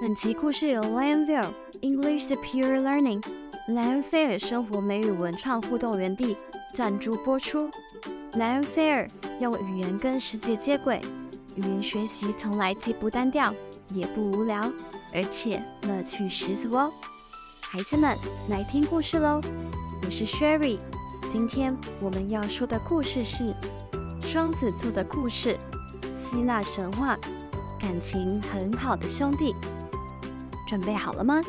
本期故事由 Lionville English Superior Learning 莱恩菲尔生活美语文创互动园地赞助播出。莱恩菲尔用语言跟世界接轨，语言学习从来既不单调也不无聊，而且乐趣十足哦。孩子们，来听故事喽！我是 Sherry，今天我们要说的故事是双子座的故事，希腊神话，感情很好的兄弟。准备好了吗？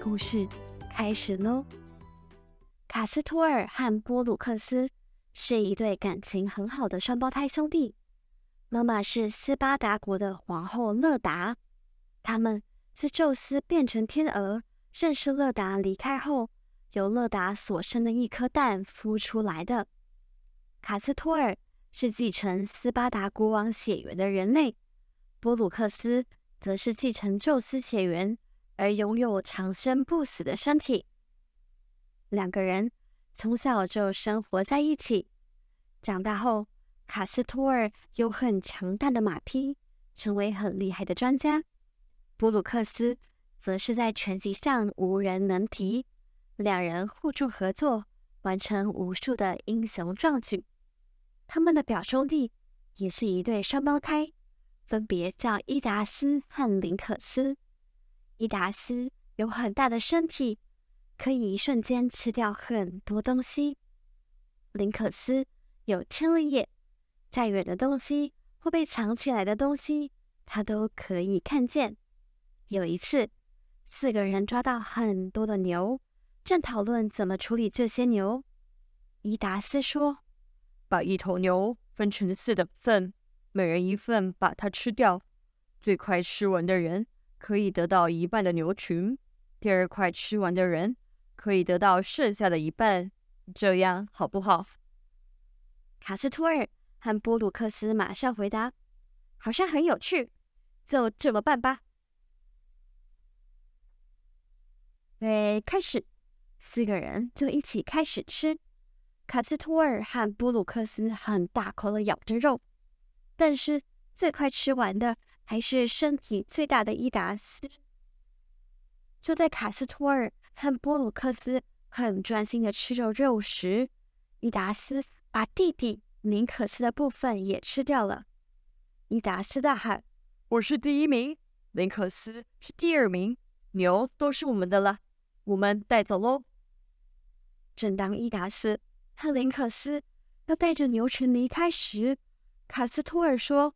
故事开始喽！卡斯托尔和波鲁克斯是一对感情很好的双胞胎兄弟。妈妈是斯巴达国的皇后勒达，他们是宙斯变成天鹅，认识勒达离开后，由勒达所生的一颗蛋孵出来的。卡斯托尔是继承斯巴达国王血缘的人类，波鲁克斯则是继承宙斯血缘。而拥有长生不死的身体，两个人从小就生活在一起。长大后，卡斯托尔有很强大的马匹，成为很厉害的专家。布鲁克斯则是在拳击上无人能敌。两人互助合作，完成无数的英雄壮举。他们的表兄弟也是一对双胞胎，分别叫伊达斯和林可斯。伊达斯有很大的身体，可以一瞬间吃掉很多东西。林可斯有千里眼，再远的东西或被藏起来的东西，他都可以看见。有一次，四个人抓到很多的牛，正讨论怎么处理这些牛。伊达斯说：“把一头牛分成四等份，每人一份，把它吃掉。最快吃完的人。”可以得到一半的牛群，第二块吃完的人可以得到剩下的一半，这样好不好？卡斯托尔和波鲁克斯马上回答：“好像很有趣，就这么办吧。”对，开始，四个人就一起开始吃。卡斯托尔和波鲁克斯很大口的咬着肉，但是最快吃完的。还是身体最大的伊达斯。就在卡斯托尔和波鲁克斯很专心的吃着肉时，伊达斯把弟弟林可斯的部分也吃掉了。伊达斯大喊：“我是第一名，林可斯是第二名，牛都是我们的了，我们带走喽。”正当伊达斯和林可斯要带着牛群离开时，卡斯托尔说：“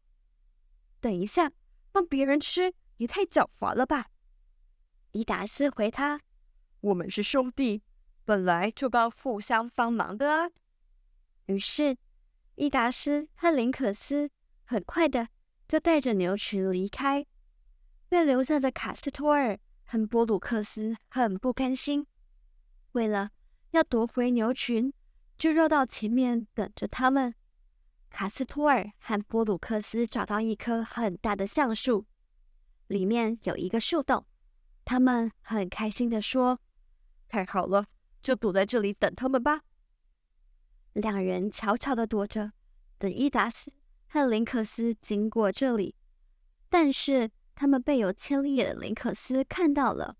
等一下。”让别人吃也太狡猾了吧！伊达斯回他：“我们是兄弟，本来就该互相帮忙的啊。”于是，伊达斯和林可斯很快的就带着牛群离开。被留下的卡斯托尔和波鲁克斯很不甘心，为了要夺回牛群，就绕到前面等着他们。卡斯托尔和波鲁克斯找到一棵很大的橡树，里面有一个树洞。他们很开心地说：“太好了，就躲在这里等他们吧。”两人悄悄地躲着，等伊达斯和林克斯经过这里。但是他们被有千里眼的林克斯看到了。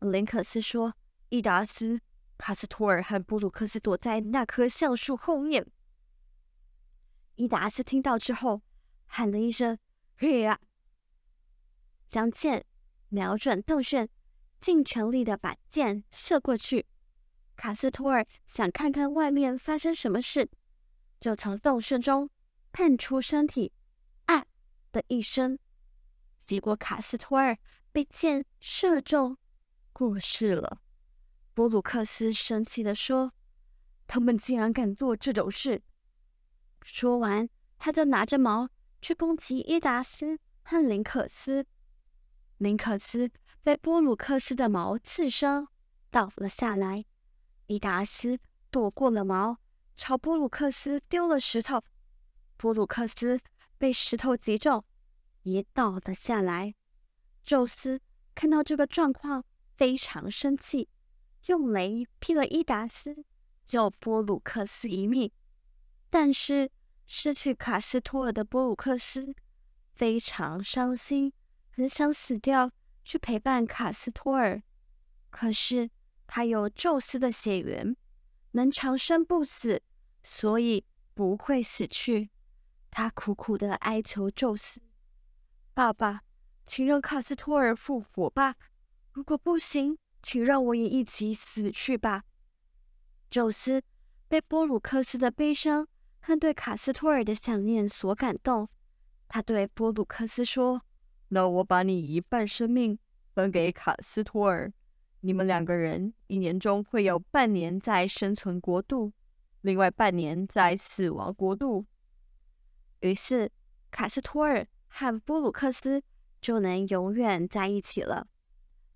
林克斯说：“伊达斯、卡斯托尔和波鲁克斯躲在那棵橡树后面。”伊达斯听到之后，喊了一声：“嘿呀！”将剑瞄准洞穴，尽全力的把箭射过去。卡斯托尔想看看外面发生什么事，就从洞穴中探出身体，“啊”的一声，结果卡斯托尔被箭射中，过世了。布鲁克斯生气地说：“他们竟然敢做这种事！”说完，他就拿着矛去攻击伊达斯和林可斯。林可斯被波鲁克斯的矛刺伤，倒了下来。伊达斯躲过了矛，朝波鲁克斯丢了石头。波鲁克斯被石头击中，也倒了下来。宙斯看到这个状况，非常生气，用雷劈了伊达斯，救波鲁克斯一命。但是失去卡斯托尔的波鲁克斯非常伤心，很想死掉，去陪伴卡斯托尔。可是他有宙斯的血缘，能长生不死，所以不会死去。他苦苦地哀求宙斯：“爸爸，请让卡斯托尔复活吧！如果不行，请让我也一起死去吧。”宙斯被波鲁克斯的悲伤他对卡斯托尔的想念所感动，他对波鲁克斯说：“那我把你一半生命分给卡斯托尔，你们两个人一年中会有半年在生存国度，另外半年在死亡国度。”于是卡斯托尔和波鲁克斯就能永远在一起了。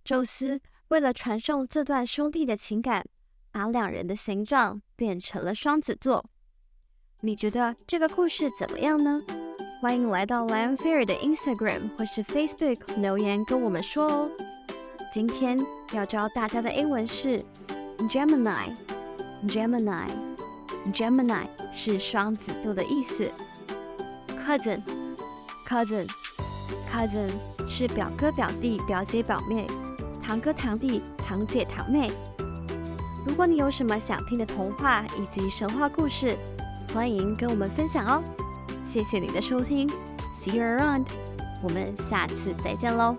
宙斯为了传授这段兄弟的情感，把两人的形状变成了双子座。你觉得这个故事怎么样呢？欢迎来到 Lionfare 的 Instagram 或是 Facebook 留言跟我们说哦。今天要教大家的英文是 Gemini，Gemini，Gemini 是双子座的意思。Cousin，Cousin，Cousin 是表哥表弟表姐表妹，堂哥堂弟堂姐堂妹。如果你有什么想听的童话以及神话故事，欢迎跟我们分享哦。谢谢你的收听，See you around，我们下次再见喽。